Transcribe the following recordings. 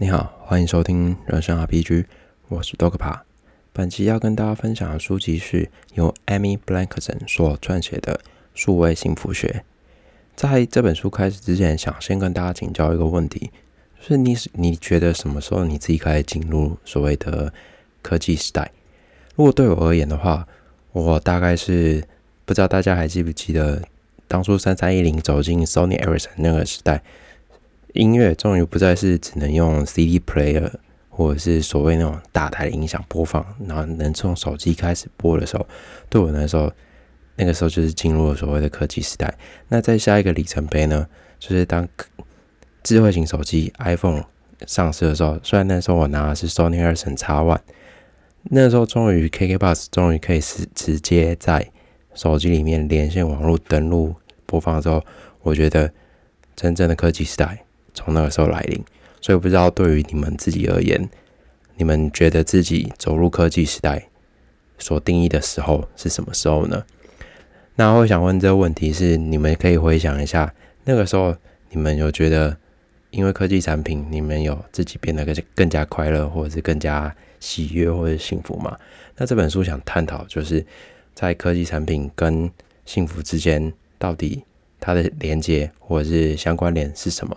你好，欢迎收听人生 RPG，我是 Dogpa。本期要跟大家分享的书籍是由 Amy Blankson 所撰写的《数位幸福学》。在这本书开始之前，想先跟大家请教一个问题，就是你你觉得什么时候你自己开始进入所谓的科技时代？如果对我而言的话，我大概是不知道大家还记不记得，当初三三一零走进 Sony Ericsson 那个时代。音乐终于不再是只能用 CD player 或者是所谓那种大台的音响播放，然后能从手机开始播的时候，对我来说，那个时候就是进入了所谓的科技时代。那在下一个里程碑呢，就是当智慧型手机 iPhone 上市的时候，虽然那时候我拿的是 Sony Ericsson X One，那时候终于 KKBox 终于可以是直接在手机里面连线网络登录播放之后，我觉得真正的科技时代。从那个时候来临，所以不知道对于你们自己而言，你们觉得自己走入科技时代所定义的时候是什么时候呢？那我想问这个问题是，你们可以回想一下，那个时候你们有觉得因为科技产品，你们有自己变得更更加快乐，或者是更加喜悦或者幸福吗？那这本书想探讨，就是在科技产品跟幸福之间，到底它的连接或者是相关联是什么？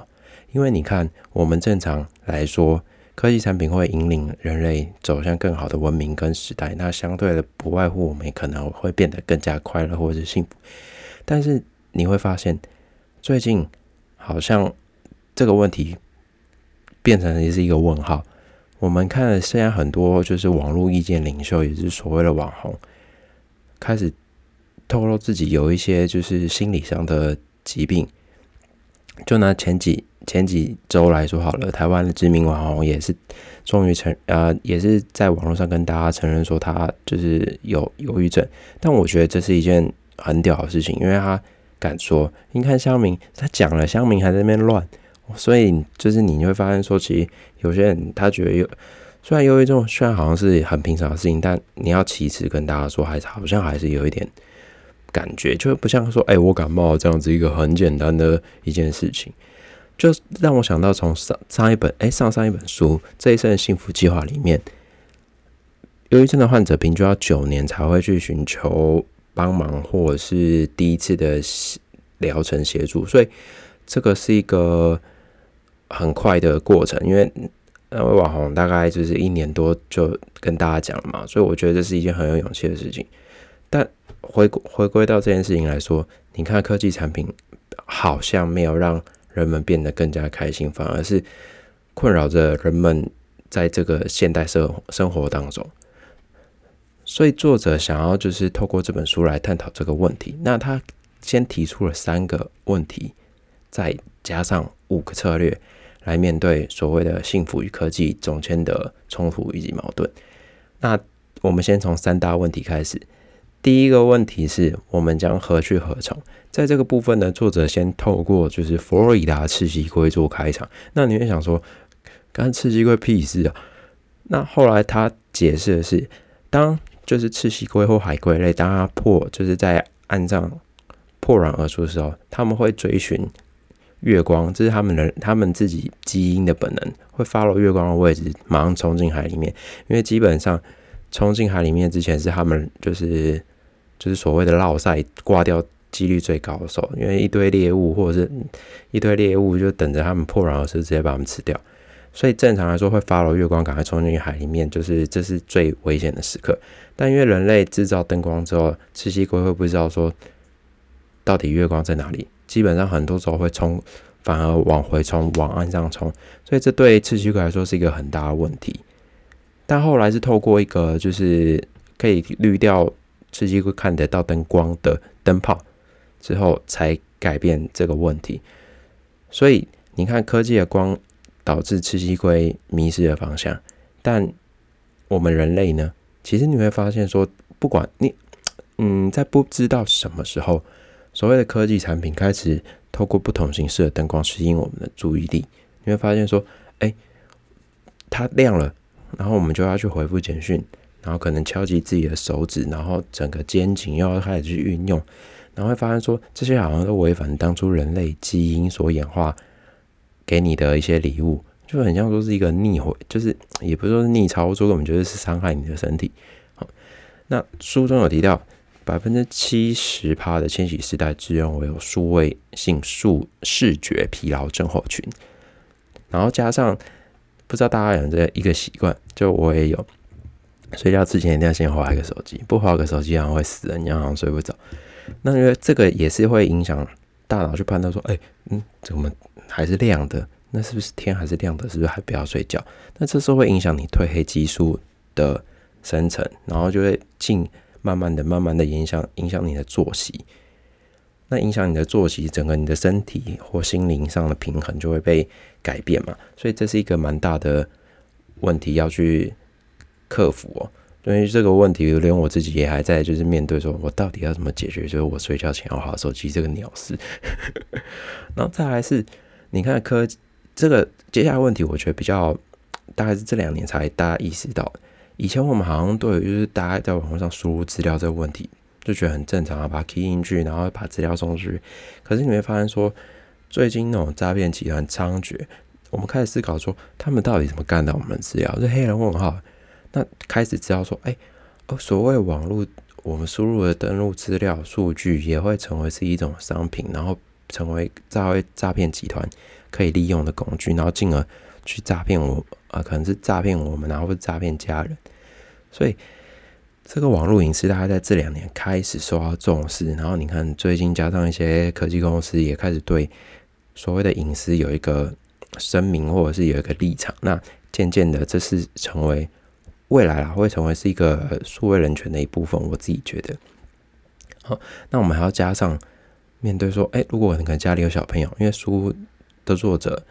因为你看，我们正常来说，科技产品会引领人类走向更好的文明跟时代，那相对的不外乎我们可能会变得更加快乐或者是幸福。但是你会发现，最近好像这个问题变成也是一个问号。我们看了现在很多就是网络意见领袖，也是所谓的网红，开始透露自己有一些就是心理上的疾病。就拿前几前几周来说好了，台湾的知名网红也是终于承呃，也是在网络上跟大家承认说他就是有忧郁症。但我觉得这是一件很屌的事情，因为他敢说。你看香明，他讲了，香明还在那边乱，所以就是你会发现说，其实有些人他觉得有，虽然忧郁症虽然好像是很平常的事情，但你要其次跟大家说，还是好像还是有一点。感觉就不像说，哎，我感冒这样子一个很简单的一件事情，就让我想到从上上一本，哎，上上一本书《这一生的幸福计划》里面，忧郁症的患者平均要九年才会去寻求帮忙，或者是第一次的疗程协助，所以这个是一个很快的过程，因为那位网红大概就是一年多就跟大家讲了嘛，所以我觉得这是一件很有勇气的事情，但。回回归到这件事情来说，你看科技产品好像没有让人们变得更加开心，反而是 困扰着人们在这个现代生生活当中。所以作者想要就是透过这本书来探讨这个问题。那他先提出了三个问题，再加上五个策略来面对所谓的幸福与科技中间的冲突以及矛盾。那我们先从三大问题开始。第一个问题是我们将何去何从？在这个部分呢，作者先透过就是佛罗里达赤蜥龟做开场。那你会想说，干赤蜥龟屁事啊？那后来他解释的是，当就是赤蜥龟或海龟类，当它破就是在岸上破卵而出的时候，他们会追寻月光，这是他们的他们自己基因的本能，会 follow 月光的位置，马上冲进海里面。因为基本上冲进海里面之前是他们就是。就是所谓的落赛挂掉几率最高的时候，因为一堆猎物或者是一堆猎物就等着他们破卵而出，直接把他们吃掉。所以正常来说会发了月光，赶快冲进海里面，就是这是最危险的时刻。但因为人类制造灯光之后，赤蜥龟会不知道说到底月光在哪里，基本上很多时候会冲，反而往回冲，往岸上冲。所以这对赤蜥龟来说是一个很大的问题。但后来是透过一个就是可以滤掉。吃鸡龟看得到灯光的灯泡之后，才改变这个问题。所以你看，科技的光导致吃鸡龟迷失了方向，但我们人类呢？其实你会发现，说不管你，嗯，在不知道什么时候，所谓的科技产品开始透过不同形式的灯光吸引我们的注意力，你会发现说，哎，它亮了，然后我们就要去回复简讯。然后可能敲击自己的手指，然后整个肩颈又要开始去运用，然后会发现说这些好像都违反当初人类基因所演化给你的一些礼物，就很像说是一个逆回，就是也不是说是逆操作，我们觉得是伤害你的身体。好，那书中有提到，百分之七十趴的千禧世代自认为有数位性数视觉疲劳症候群，然后加上不知道大家有这一个习惯，就我也有，睡觉之前一定要先划一个手机，不划个手机好像会死人一样，好像睡不着。那因为这个也是会影响大脑去判断说，哎，嗯，怎么还是亮的？那是不是天还是亮的？是不是还不要睡觉？那这时候会影响你褪黑激素的生成，然后就会进慢慢的、慢慢的影响影响你的作息。那影响你的作息，整个你的身体或心灵上的平衡就会被改变嘛。所以这是一个蛮大的问题要去克服哦。对于这个问题，连我自己也还在就是面对，说我到底要怎么解决？就是我睡觉前要划手机这个鸟事。然后再来是，你看科。这个接下来问题，我觉得比较大概是这两年才大家意识到。以前我们好像对就是大家在网络上输入资料这个问题，就觉得很正常啊，把 key 进去，然后把资料送出去。可是你会发现说，最近那种诈骗集团猖獗，我们开始思考说，他们到底怎么干到我们资料？这黑人问号。那开始知道说，哎，哦，所谓网络我们输入的登录资料数据，也会成为是一种商品，然后成为诈诈骗集团。可以利用的工具，然后进而去诈骗我，啊，可能是诈骗我们，然后诈骗家人。所以这个网络隐私大概在这两年开始受到重视。然后你看，最近加上一些科技公司也开始对所谓的隐私有一个声明，或者是有一个立场。那渐渐的，这是成为未来啊，会成为是一个数位人权的一部分。我自己觉得，好，那我们还要加上面对说，哎，如果你可能家里有小朋友，因为书。的作者，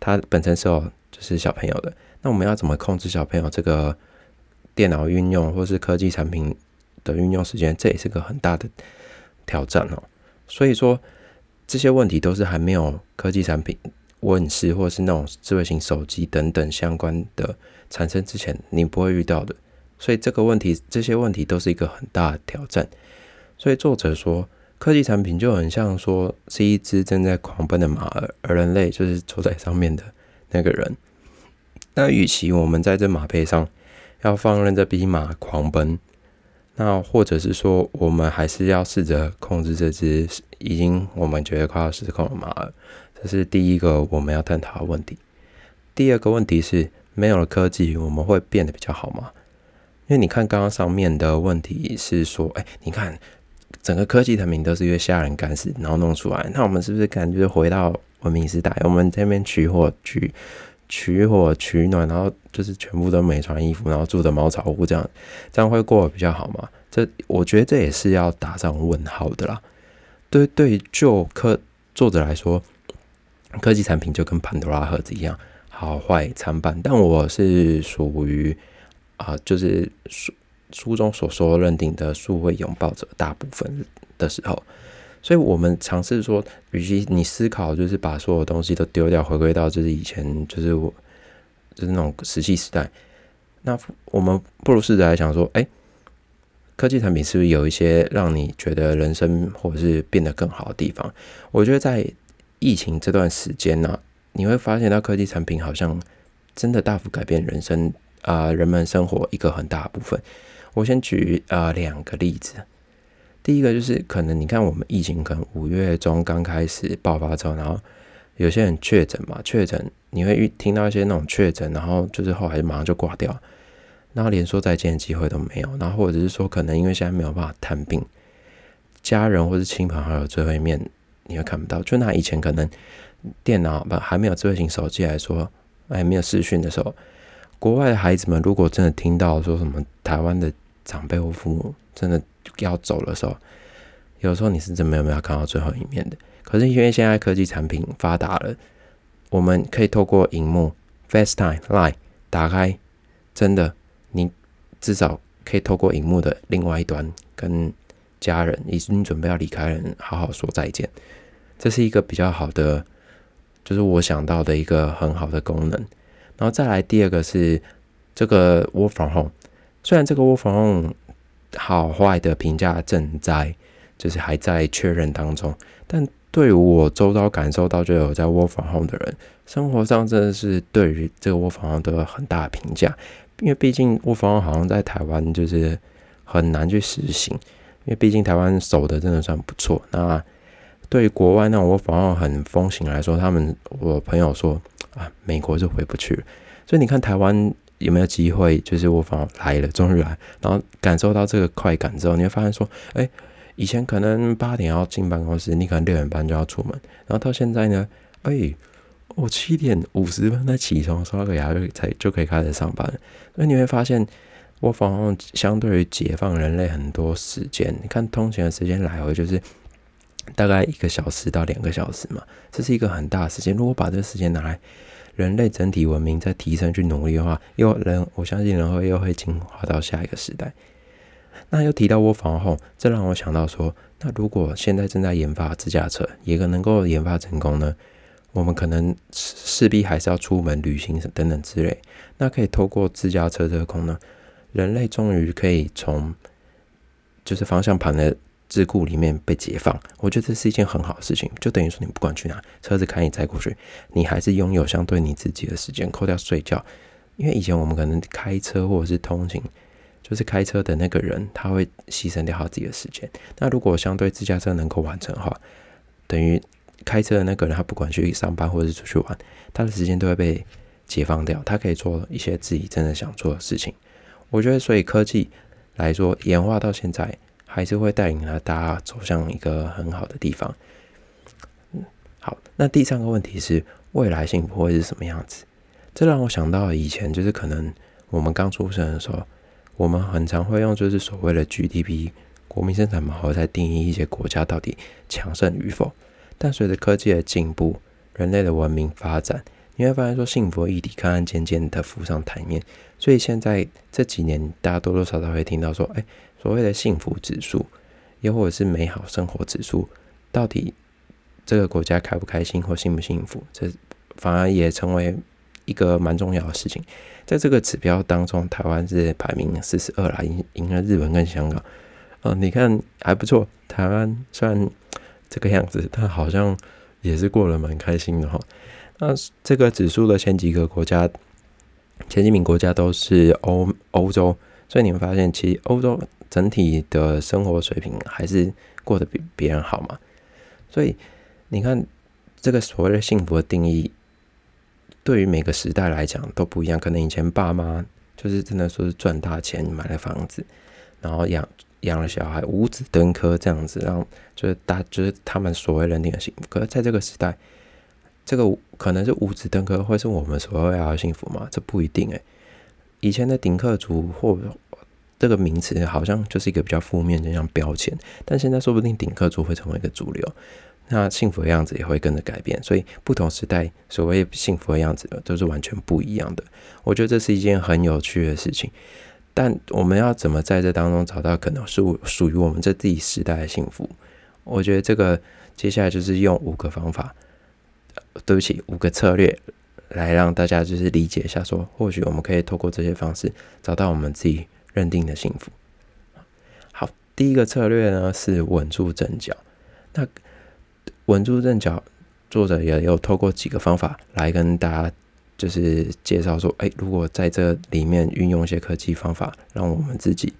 他本身是有就是小朋友的，那我们要怎么控制小朋友这个电脑运用或是科技产品的运用时间？这也是个很大的挑战哦。所以说这些问题都是还没有科技产品问世，或是那种智慧型手机等等相关的产生之前，你不会遇到的。所以这个问题，这些问题都是一个很大的挑战。所以作者说。科技产品就很像说是一只正在狂奔的马儿，而人类就是坐在上面的那个人。那与其我们在这马背上要放任这匹马狂奔，那或者是说我们还是要试着控制这只已经我们觉得快要失控的马儿。这是第一个我们要探讨的问题。第二个问题是，没有了科技，我们会变得比较好吗？因为你看刚刚上面的问题是说，哎，你看。整个科技产品都是因为吓人干事，然后弄出来。那我们是不是感觉回到文明时代？我们这边取火取取火取暖，然后就是全部都没穿衣服，然后住的茅草屋，这样这样会过得比较好吗？这我觉得这也是要打上问号的啦。对对于，就科作者来说，科技产品就跟潘多拉盒子一样，好坏参半。但我是属于啊，就是书。书中所说认定的数位拥抱者，大部分的时候，所以我们尝试说，与其你思考就是把所有东西都丢掉，回归到就是以前就是我就是那种石器时代，那我们不如试着来想说，哎，科技产品是不是有一些让你觉得人生或者是变得更好的地方？我觉得在疫情这段时间呢，你会发现到科技产品好像真的大幅改变人生啊，人们生活一个很大的部分。我先举呃两个例子，第一个就是可能你看我们疫情可能五月中刚开始爆发之后，然后有些人确诊嘛，确诊你会遇听到一些那种确诊，然后就是后来马上就挂掉，然后连说再见的机会都没有，然后或者是说可能因为现在没有办法探病，家人或是亲朋好友最后一面你会看不到，就拿以前可能电脑不还没有智慧型手机来说，还没有视讯的时候。国外的孩子们，如果真的听到说什么台湾的长辈或父母真的要走的时候，有时候你是真没有没有看到最后一面的。可是因为现在科技产品发达了，我们可以透过荧幕 FaceTime、Line 打开，真的你至少可以透过荧幕的另外一端跟家人已经准备要离开人好好说再见。这是一个比较好的，就是我想到的一个很好的功能。然后再来第二个是这个 Work from Home，虽然这个 Work from Home 好坏的评价正在就是还在确认当中，但对于我周遭感受到就有在 work from home 的人，生活上真的是对于这个 work from home 都有很大的评价，因为毕竟 work from home 好像在台湾就是很难去实行，因为毕竟台湾守的真的算不错。那对于国外那种我反而很风行来说，他们我朋友说啊，美国就回不去了。所以你看台湾有没有机会，就是我反而来了，终于来，然后感受到这个快感之后，你会发现说，哎。以前可能八点要进办公室，你可能六点半就要出门，然后到现在呢，哎，我七点五十分才起床，刷个牙就才就可以开始上班。所以你会发现，我反而相对于解放人类很多时间。你看通勤的时间来回就是大概一个小时到两个小时嘛，这是一个很大的时间。如果把这个时间拿来人类整体文明在提升去努力的话，又人我相信人会又会进化到下一个时代。那又提到窝房后，这让我想到说，那如果现在正在研发自驾车，也可能够研发成功呢？我们可能势必还是要出门旅行等等之类。那可以透过自驾车这个功能，人类终于可以从就是方向盘的桎梏里面被解放。我觉得这是一件很好的事情，就等于说你不管去哪，车子开你载过去，你还是拥有相对你自己的时间，扣掉睡觉。因为以前我们可能开车或者是通勤。就是开车的那个人，他会牺牲掉他自己的时间。那如果相对自驾车能够完成的话，等于开车的那个人，他不管去上班或者是出去玩，他的时间都会被解放掉，他可以做一些自己真的想做的事情。我觉得，所以科技来说，演化到现在，还是会带领了大家走向一个很好的地方。好。那第三个问题是，未来幸福会是什么样子？这让我想到以前，就是可能我们刚出生的时候。我们很常会用就是所谓的 GDP 国民生产毛额在定义一些国家到底强盛与否。但随着科技的进步，人类的文明发展，你会发现说幸福议题看看渐渐的浮上台面。所以现在这几年，大家多多少少会听到说，哎，所谓的幸福指数，又或者是美好生活指数，到底这个国家开不开心或幸不幸福，这反而也成为一个蛮重要的事情。在这个指标当中，台湾是排名四十二啦，赢赢了日本跟香港。嗯，你看还不错，台湾虽然这个样子，但好像也是过得蛮开心的哈。那这个指数的前几个国家，前几名国家都是欧欧洲，所以你们发现，其实欧洲整体的生活水平还是过得比别人好嘛。所以你看，这个所谓的幸福的定义。对于每个时代来讲都不一样，可能以前爸妈就是真的说是赚大钱买了房子，然后养养了小孩，五子登科这样子，让就是大就是他们所谓认定的幸福。可是在这个时代，这个可能是五子登科会是我们所谓的幸福吗？这不一定诶。以前的顶客族或这个名词好像就是一个比较负面的像标签，但现在说不定顶客族会成为一个主流。那幸福的样子也会跟着改变，所以不同时代所谓幸福的样子都是完全不一样的。我觉得这是一件很有趣的事情，但我们要怎么在这当中找到可能是属于我们这自己时代的幸福？我觉得这个接下来就是用五个方法，对不起，五个策略来让大家就是理解一下，说或许我们可以透过这些方式找到我们自己认定的幸福。好，第一个策略呢是稳住阵脚，那。稳住阵脚，作者也有透过几个方法来跟大家就是介绍说，哎，如果在这里面运用一些科技方法，让我们自己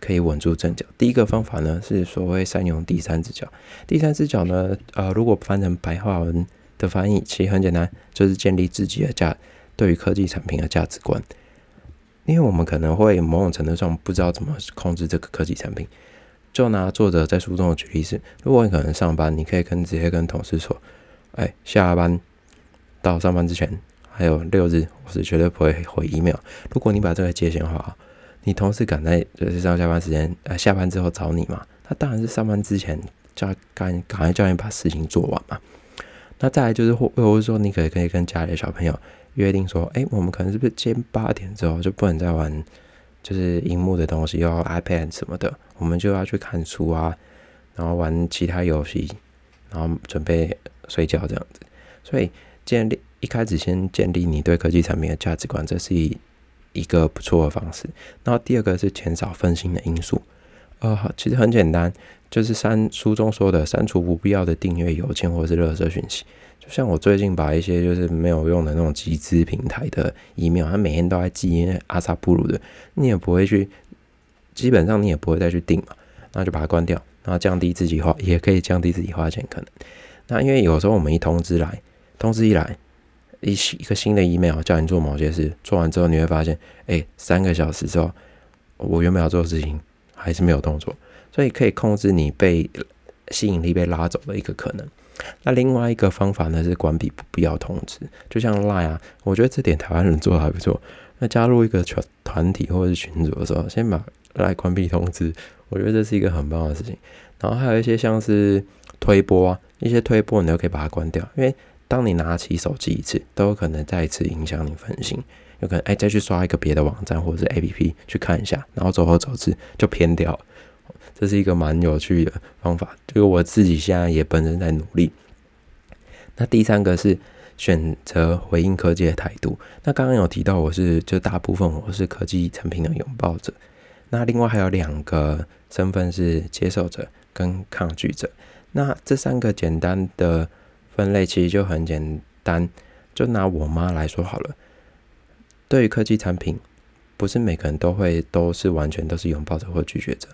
可以稳住阵脚。第一个方法呢是所谓善用第三只脚。第三只脚呢，呃，如果翻成白话文的翻译，其实很简单，就是建立自己的价对于科技产品的价值观。因为我们可能会某种程度上不知道怎么控制这个科技产品。就拿作者在书中的举例是，如果你可能上班，你可以跟直接跟同事说，哎，下班到上班之前还有六日，我是绝对不会回 email。如果你把这个界限化，你同事赶在就是上下班时间，呃，下班之后找你嘛，他当然是上班之前叫赶赶快叫你把事情做完嘛。那再来就是或或者说你可以可以跟家里的小朋友约定说，哎，我们可能是不是今八点之后就不能再玩？就是荧幕的东西，要 iPad 什么的，我们就要去看书啊，然后玩其他游戏，然后准备睡觉这样子。所以建立一开始先建立你对科技产品的价值观，这是一一个不错的方式。然后第二个是减少分心的因素。呃，其实很简单，就是删书中说的删除不必要的订阅邮件或是热搜讯息。就像我最近把一些就是没有用的那种集资平台的 email，他每天都在寄阿萨布鲁的，你也不会去，基本上你也不会再去订嘛，那就把它关掉，然后降低自己花，也可以降低自己花钱可能。那因为有时候我们一通知来，通知一来，一一个新的 email 叫你做某些事，做完之后你会发现，哎，三个小时之后，我原本要做的事情还是没有动作，所以可以控制你被吸引力被拉走的一个可能。那另外一个方法呢是关闭不必要通知，就像 Line 啊，我觉得这点台湾人做的还不错。那加入一个团团体或者是群组的时候，先把 Line 关闭通知，我觉得这是一个很棒的事情。然后还有一些像是推播啊，一些推播你都可以把它关掉，因为当你拿起手机一次，都有可能再一次影响你分心，有可能哎再去刷一个别的网站或者是 APP 去看一下，然后走而走之就偏掉了。这是一个蛮有趣的方法，就是我自己现在也本身在努力。那第三个是选择回应科技的态度。那刚刚有提到，我是就大部分我是科技产品的拥抱者。那另外还有两个身份是接受者跟抗拒者。那这三个简单的分类其实就很简单，就拿我妈来说好了。对于科技产品，不是每个人都会都是完全都是拥抱者或拒绝者。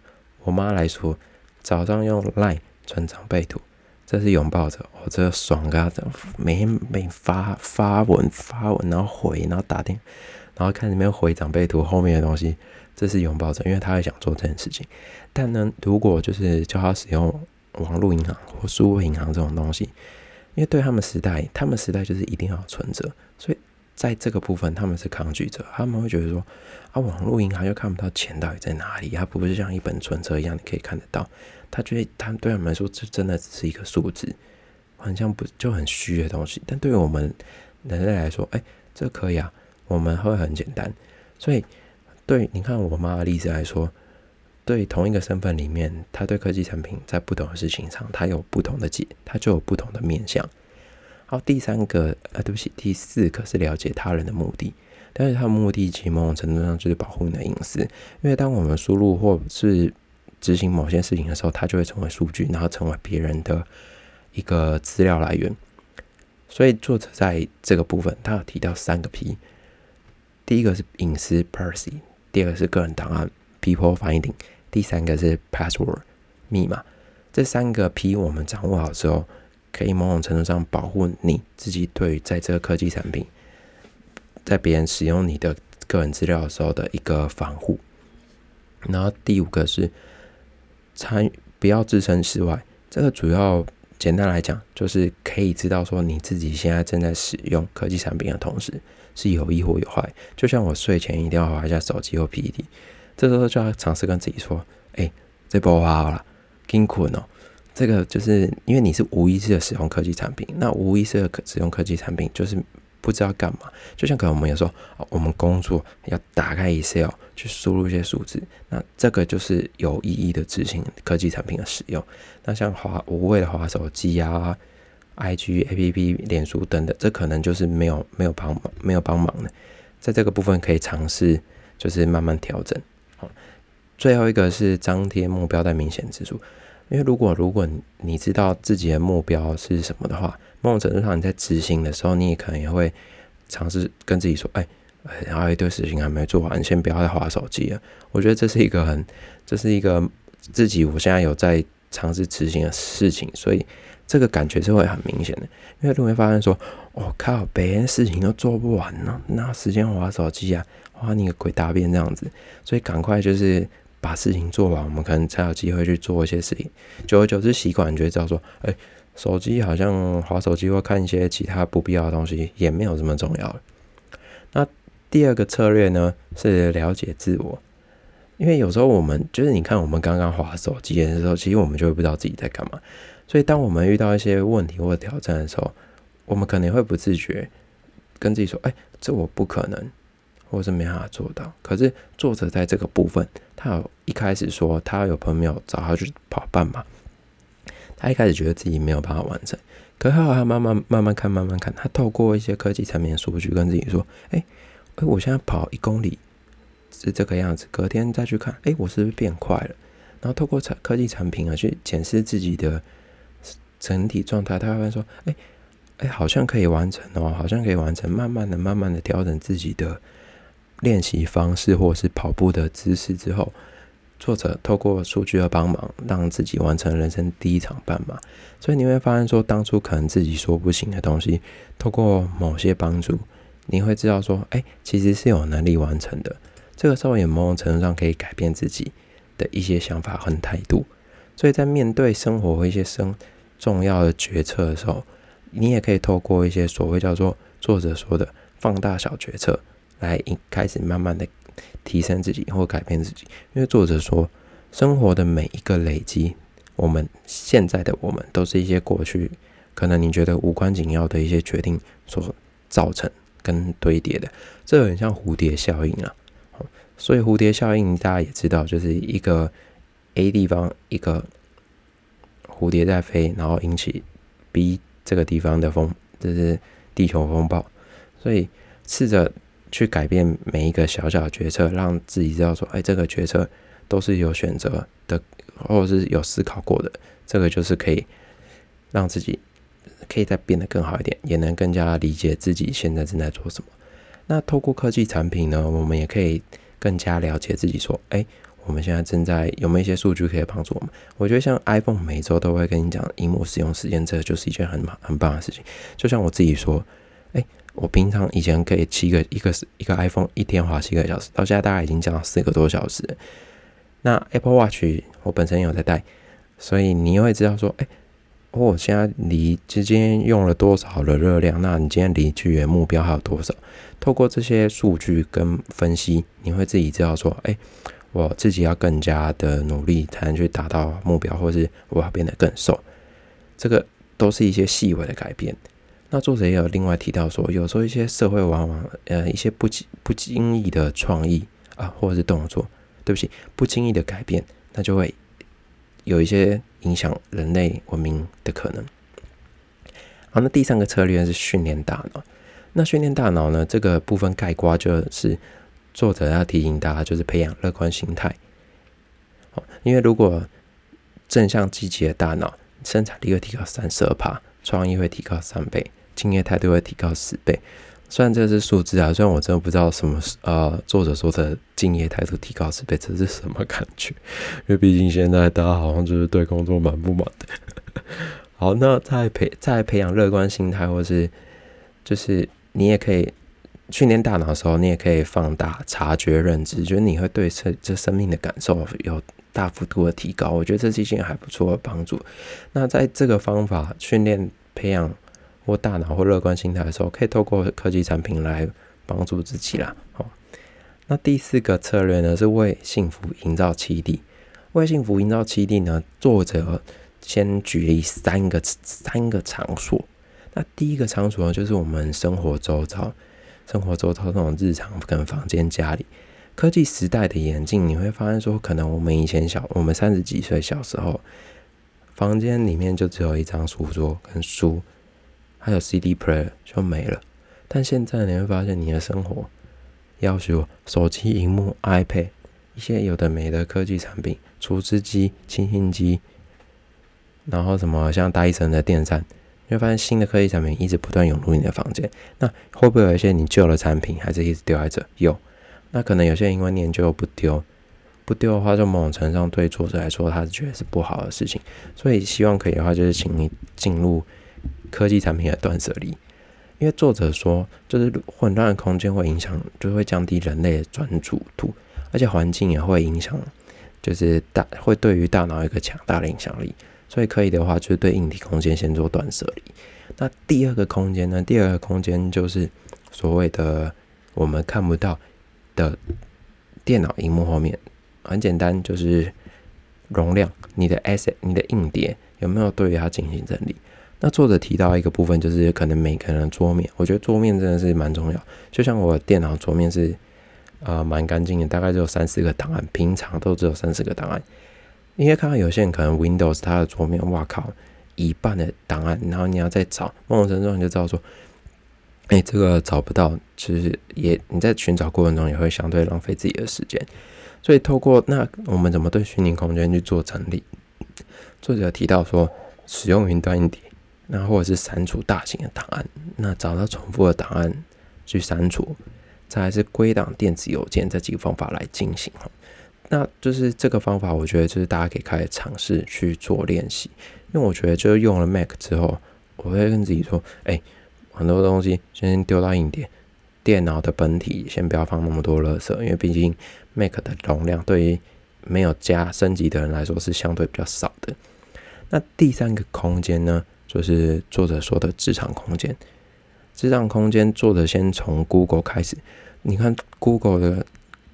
我妈来说，早上用 Line 传长辈图，这是拥抱着，我这爽啊！每天每发发文发文，然后回，然后打电，然后看里面回长辈图后面的东西，这是拥抱着，因为他会想做这件事情。但呢，如果就是教他使用网络银行或数位银行这种东西，因为对他们时代，他们时代就是一定要存折，所以。在这个部分，他们是抗拒者，他们会觉得说，啊，网络银行又看不到钱到底在哪里，它不是像一本存折一样，你可以看得到。他觉得，他对他们来说，这真的只是一个数字，好像不就很虚的东西。但对于我们人类来说，哎，这可以啊，我们会很简单。所以，对你看我妈的例子来说，对同一个身份里面，他对科技产品在不同的事情上，他有不同的解，他就有不同的面向。好，第三个，呃，对不起，第四个是了解他人的目的，但是他的目的其实某种程度上就是保护你的隐私，因为当我们输入或是执行某些事情的时候，它就会成为数据，然后成为别人的一个资料来源。所以作者在这个部分，他有提到三个 P，第一个是隐私 （Privacy），第二个是个人档案 （People Finding），第三个是 Password（ 密码）。这三个 P 我们掌握好之后。可以某种程度上保护你自己对在这个科技产品，在别人使用你的个人资料的时候的一个防护。然后第五个是参不要置身事外，这个主要简单来讲就是可以知道说你自己现在正在使用科技产品的同时是有益或有害。就像我睡前一定要划一下手机或 PPT，这时候就要尝试跟自己说：“哎，这波划好了，辛苦哦。”这个就是因为你是无意识的使用科技产品，那无意识的使用科技产品就是不知道干嘛。就像可能我们有时候，我们工作要打开 Excel 去输入一些数字，那这个就是有意义的执行科技产品的使用。那像华无谓的滑手机啊、IG、APP、脸书等等，这可能就是没有没有帮忙没有帮忙的。在这个部分可以尝试，就是慢慢调整。好，最后一个是张贴目标在明显之处。因为如果如果你知道自己的目标是什么的话，某种程度上你在执行的时候，你也可能也会尝试跟自己说：“哎，然后一堆事情还没做完，先不要再划手机了。”我觉得这是一个很，这是一个自己我现在有在尝试执行的事情，所以这个感觉是会很明显的。因为你会发现说：“我靠，别人事情都做不完呢，哪时间划手机啊？划你个鬼大便这样子！”所以赶快就是。把事情做完，我们可能才有机会去做一些事情。久而久之，习惯就会知道说，哎，手机好像划手机或看一些其他不必要的东西，也没有这么重要。那第二个策略呢，是了解自我。因为有时候我们就是你看，我们刚刚划手机的时候，其实我们就会不知道自己在干嘛。所以，当我们遇到一些问题或挑战的时候，我们可能会不自觉跟自己说，哎，这我不可能。或是没办法做到，可是作者在这个部分，他有一开始说他有朋友找他去跑半马，他一开始觉得自己没有办法完成，可是后来他慢慢慢慢看慢慢看，他透过一些科技层面的数据跟自己说，哎哎，我现在跑一公里是这个样子，隔天再去看，哎，我是不是变快了？然后透过产科技产品啊去检视自己的整体状态，他会说，哎哎，好像可以完成哦，好像可以完成，慢慢的、慢慢的调整自己的练习方式或是跑步的姿势之后。作者透过数据的帮忙，让自己完成人生第一场半马。所以你会发现，说当初可能自己说不行的东西，透过某些帮助，你会知道说，哎，其实是有能力完成的。这个时候也某种程度上可以改变自己的一些想法和态度。所以在面对生活和一些生重要的决策的时候，你也可以透过一些所谓叫做作者说的放大小决策，来开始慢慢的。提升自己或改变自己，因为作者说，生活的每一个累积，我们现在的我们都是一些过去可能你觉得无关紧要的一些决定所造成跟堆叠的，这很像蝴蝶效应啊。所以蝴蝶效应大家也知道，就是一个 A 地方一个蝴蝶在飞，然后引起 B 这个地方的风，就是地球风暴。所以试着。去改变每一个小小的决策，让自己知道说，哎，这个决策都是有选择的，或者是有思考过的。这个就是可以让自己可以再变得更好一点，也能更加理解自己现在正在做什么。那透过科技产品呢，我们也可以更加了解自己，说，哎，我们现在正在有没有一些数据可以帮助我们？我觉得像 iPhone 每周都会跟你讲荧幕使用时间，这就是一件很很棒的事情。就像我自己说，哎。我平常以前可以七个一个一个 iPhone 一天花七个小时，到现在大概已经降到四个多小时。那 Apple Watch 我本身有在戴，所以你会知道说，哎，我现在离之间用了多少的热量？那你今天离距离目标还有多少？透过这些数据跟分析，你会自己知道说，哎，我自己要更加的努力才能去达到目标，或是我要变得更瘦。这个都是一些细微的改变。那作者也有另外提到说，有时候一些社会往往呃一些不经不经意的创意啊，或者是动作，对不起，不经意的改变，那就会有一些影响人类文明的可能。好，那第三个策略是训练大脑。那训练大脑呢，这个部分概括就是作者要提醒大家，就是培养乐观心态。好，因为如果正向积极的大脑，生产力会提高三十二帕，创意会提高三倍。敬业态度会提高十倍，虽然这是数字啊，虽然我真的不知道什么呃作者说的敬业态度提高十倍这是什么感觉，因为毕竟现在大家好像就是对工作蛮不满的。好，那在培在培养乐观心态，或是就是你也可以训练大脑的时候，你也可以放大察觉认知，觉得你会对这这生命的感受有大幅度的提高。我觉得这是一件还不错的帮助。那在这个方法训练培养。或大脑或乐观心态的时候，可以透过科技产品来帮助自己啦。好，那第四个策略呢，是为幸福营造基地。为幸福营造基地呢，作者先举例三个三个场所。那第一个场所呢，就是我们生活周遭，生活周遭那种日常跟房间、家里。科技时代的眼镜，你会发现说，可能我们以前小，我们三十几岁小时候，房间里面就只有一张书桌跟书。还有 CD player 就没了，但现在你会发现，你的生活要求手机荧幕、iPad 一些有的没的科技产品，除湿机、清新机，然后什么像戴森的电扇，你会发现新的科技产品一直不断涌入你的房间。那会不会有一些你旧的产品还是一直丢在这？有，那可能有些人因为念旧不丢，不丢的话，就某种程度上对作者来说，他觉得是不好的事情。所以希望可以的话，就是请你进入。科技产品的断舍离，因为作者说，就是混乱的空间会影响，就会降低人类的专注度，而且环境也会影响，就是大会对于大脑一个强大的影响力。所以可以的话，就是对硬体空间先做断舍离。那第二个空间呢？第二个空间就是所谓的我们看不到的电脑荧幕后面，很简单，就是容量，你的 asset，你的硬碟有没有对于它进行整理？那作者提到一个部分，就是可能每个人的桌面，我觉得桌面真的是蛮重要。就像我电脑桌面是啊蛮干净的，大概只有三四个档案，平常都只有三四个档案。因为看到有些人可能 Windows 它的桌面，哇靠，一半的档案，然后你要再找，某种程度你就知道说，哎，这个找不到，其实也你在寻找过程中也会相对浪费自己的时间。所以透过那我们怎么对虚拟空间去做整理？作者提到说，使用云端硬碟，那或者是删除大型的档案，那找到重复的档案去删除，再是归档电子邮件这几个方法来进行那就是这个方法，我觉得就是大家可以开始尝试去做练习，因为我觉得就是用了 Mac 之后，我会跟自己说，哎。很多东西先丢到硬碟，电脑的本体先不要放那么多垃圾，因为毕竟 Mac 的容量对于没有加升级的人来说是相对比较少的。那第三个空间呢，就是作者说的职场空间。职场空间，作者先从 Google 开始。你看 Google 的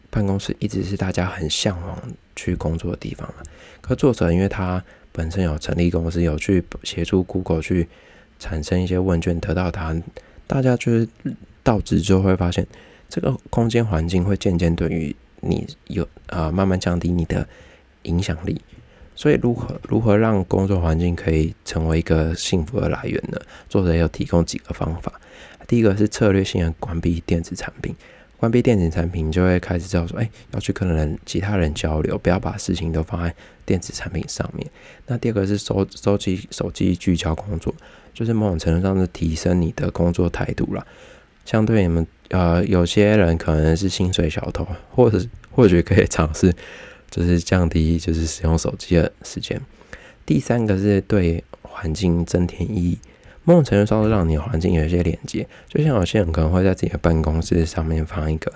办公室一直是大家很向往去工作的地方啊。可作者因为他本身有成立公司，有去协助 Google 去。产生一些问卷得到答案，大家就是到职之后会发现，这个空间环境会渐渐对于你有啊慢慢降低你的影响力。所以如何如何让工作环境可以成为一个幸福的来源呢？作者有提供几个方法。第一个是策略性的关闭电子产品。关闭电子产品，就会开始知道说，哎，要去跟人、其他人交流，不要把事情都放在电子产品上面。那第二个是收收集手机聚焦工作，就是某种程度上是提升你的工作态度了。相对你们，呃，有些人可能是薪水小偷，或者或许可以尝试，就是降低就是使用手机的时间。第三个是对环境增添意义。某种程度上，让你的环境有一些连接，就像有些人可能会在自己的办公室上面放一个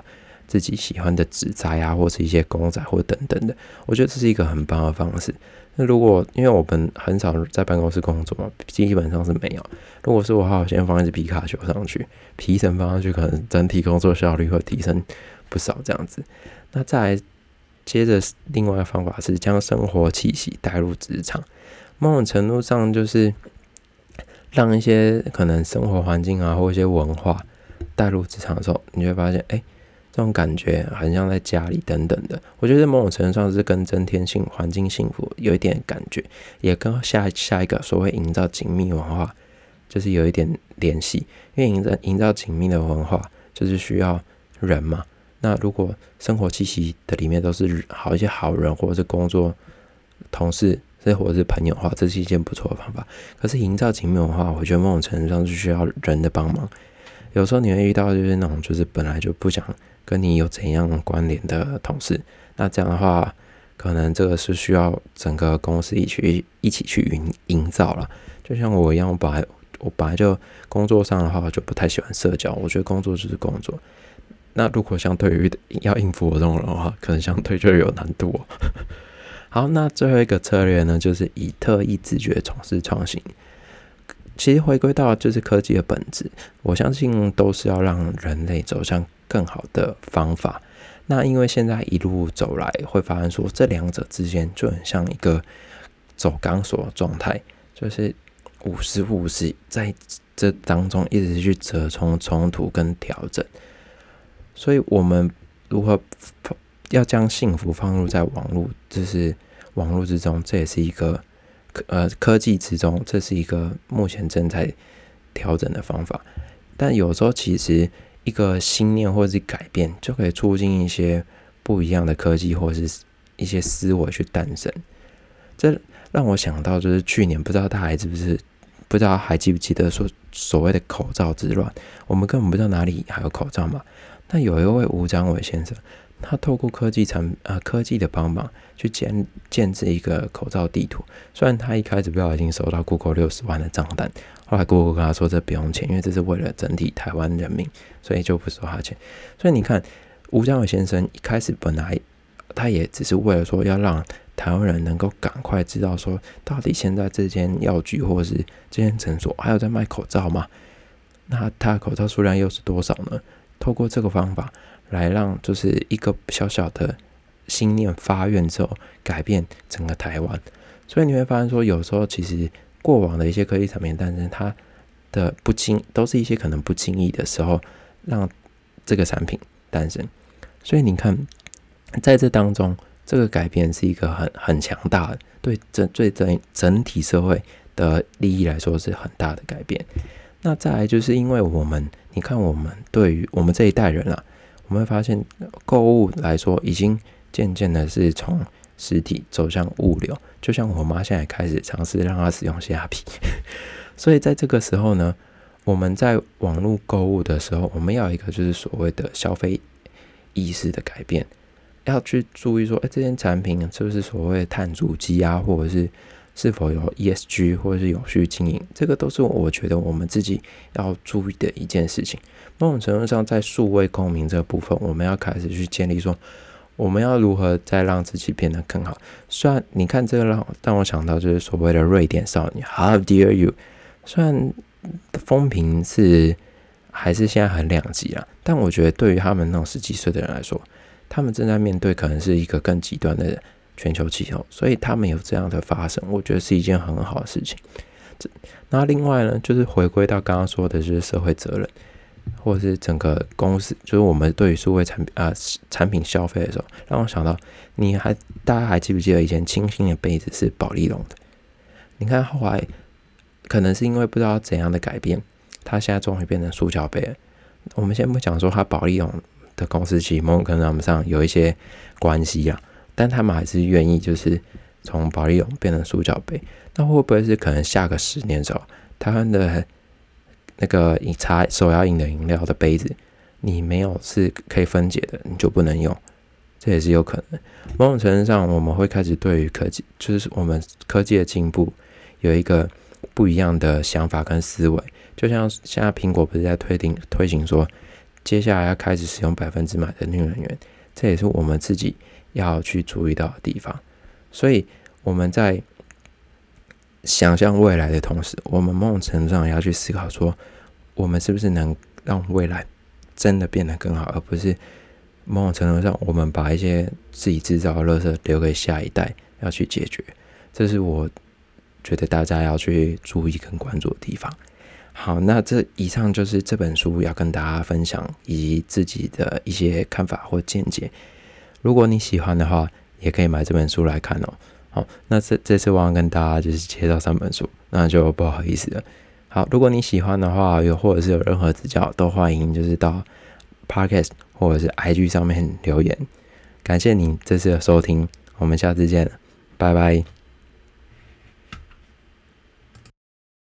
自己喜欢的纸栽啊，或是一些公仔或等等的。我觉得这是一个很棒的方式。那如果因为我们很少在办公室工作嘛，基本上是没有。如果是我，好先放一只皮卡丘上去，皮层放上去，可能整体工作效率会提升不少。这样子，那再接着另外一个方法是将生活气息带入职场。某种程度上就是。让一些可能生活环境啊，或一些文化带入职场的时候，你会发现，哎，这种感觉很像在家里等等的。我觉得某种程度上是跟增添性环境幸福有一点感觉，也跟下下一个所谓营造紧密文化就是有一点联系。因为营造营造紧密的文化就是需要人嘛。那如果生活气息的里面都是好一些好人，或者是工作同事。这或者是朋友的话，这是一件不错的方法。可是营造紧密文化，我觉得某种程度上是需要人的帮忙。有时候你会遇到就是那种就是本来就不想跟你有怎样关联的同事，那这样的话，可能这个是需要整个公司一起一起去营营造了。就像我一样，我本来我本来就工作上的话就不太喜欢社交，我觉得工作就是工作。那如果相对于要应付我这种的话，可能相对就有难度。好，那最后一个策略呢，就是以特意自觉从事创新。其实回归到就是科技的本质，我相信都是要让人类走向更好的方法。那因为现在一路走来，会发现说这两者之间就很像一个走钢索的状态，就是五十五十在这当中一直去折冲冲突跟调整。所以我们如何要将幸福放入在网络，就是。网络之中，这也是一个科呃科技之中，这是一个目前正在调整的方法。但有时候，其实一个心念或者是改变，就可以促进一些不一样的科技或是一些思维去诞生。这让我想到，就是去年不知道大家还是不是不知道还记不记得说所谓的口罩之乱，我们根本不知道哪里还有口罩嘛。但有一位吴章伟先生。他透过科技产啊科技的帮忙去建建制一个口罩地图。虽然他一开始不小心收到 Google 六十万的账单，后来姑姑跟他说这不用钱，因为这是为了整体台湾人民，所以就不收他钱。所以你看，吴江伟先生一开始本来他也只是为了说要让台湾人能够赶快知道说，到底现在这间药局或是这间诊所还有在卖口罩吗？那他的口罩数量又是多少呢？透过这个方法。来让就是一个小小的心念发愿之后，改变整个台湾。所以你会发现说，有时候其实过往的一些科技产品诞生，它的不经都是一些可能不经意的时候，让这个产品诞生。所以你看，在这当中，这个改变是一个很很强大的，对整对整整体社会的利益来说是很大的改变。那再来就是因为我们，你看我们对于我们这一代人啊，我们会发现购物来说，已经渐渐的是从实体走向物流。就像我妈现在开始尝试让她使用虾皮，所以在这个时候呢，我们在网络购物的时候，我们要一个就是所谓的消费意识的改变，要去注意说，哎，这件产品是不是所谓碳足迹啊，或者是。是否有 ESG 或者是有序经营，这个都是我觉得我们自己要注意的一件事情。某种程度上，在数位公民这部分，我们要开始去建立说，我们要如何再让自己变得更好。虽然你看这个让让我想到就是所谓的瑞典少女，How dare you？虽然风评是还是现在很两极啊，但我觉得对于他们那种十几岁的人来说，他们正在面对可能是一个更极端的。全球气候，所以他们有这样的发生，我觉得是一件很好的事情。这那另外呢，就是回归到刚刚说的，就是社会责任，或是整个公司，就是我们对于数位产品啊产品消费的时候，让我想到，你还大家还记不记得以前清新的杯子是宝丽龙的？你看后来可能是因为不知道怎样的改变，它现在终于变成塑胶杯了。我们先不讲说它宝丽龙的公司启蒙跟他们上有一些关系啊。但他们还是愿意，就是从保利龙变成塑胶杯。那会不会是可能下个十年之后，台湾的那个饮茶手摇饮的饮料的杯子，你没有是可以分解的，你就不能用？这也是有可能。某种程度上，我们会开始对于科技，就是我们科技的进步，有一个不一样的想法跟思维。就像现在苹果不是在推定推行说，接下来要开始使用百分之百的绿能源，这也是我们自己。要去注意到的地方，所以我们在想象未来的同时，我们某种程度上要去思考说，我们是不是能让未来真的变得更好，而不是某种程度上我们把一些自己制造的垃圾留给下一代要去解决。这是我觉得大家要去注意跟关注的地方。好，那这以上就是这本书要跟大家分享以及自己的一些看法或见解。如果你喜欢的话，也可以买这本书来看哦。好，那这这次忘了跟大家就是介绍三本书，那就不好意思了。好，如果你喜欢的话，有或者是有任何指教，都欢迎就是到 Podcast 或者是 IG 上面留言。感谢你这次的收听，我们下次见，拜拜。